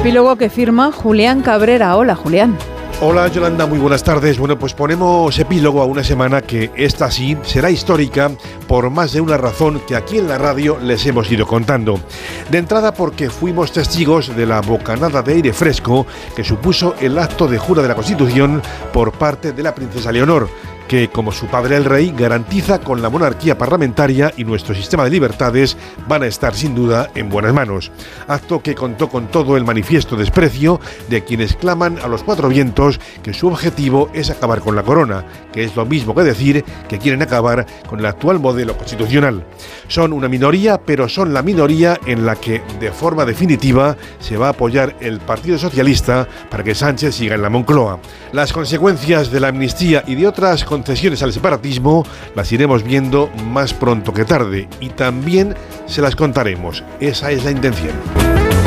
Epílogo que firma Julián Cabrera. Hola, Julián. Hola Yolanda, muy buenas tardes. Bueno, pues ponemos epílogo a una semana que esta sí será histórica por más de una razón que aquí en la radio les hemos ido contando. De entrada porque fuimos testigos de la bocanada de aire fresco que supuso el acto de jura de la Constitución por parte de la princesa Leonor que, como su padre el rey, garantiza con la monarquía parlamentaria y nuestro sistema de libertades van a estar sin duda en buenas manos. Acto que contó con todo el manifiesto desprecio de quienes claman a los cuatro vientos que su objetivo es acabar con la corona, que es lo mismo que decir que quieren acabar con el actual modelo constitucional. Son una minoría, pero son la minoría en la que de forma definitiva se va a apoyar el Partido Socialista para que Sánchez siga en la Moncloa. Las consecuencias de la amnistía y de otras concesiones al separatismo las iremos viendo más pronto que tarde y también se las contaremos. Esa es la intención.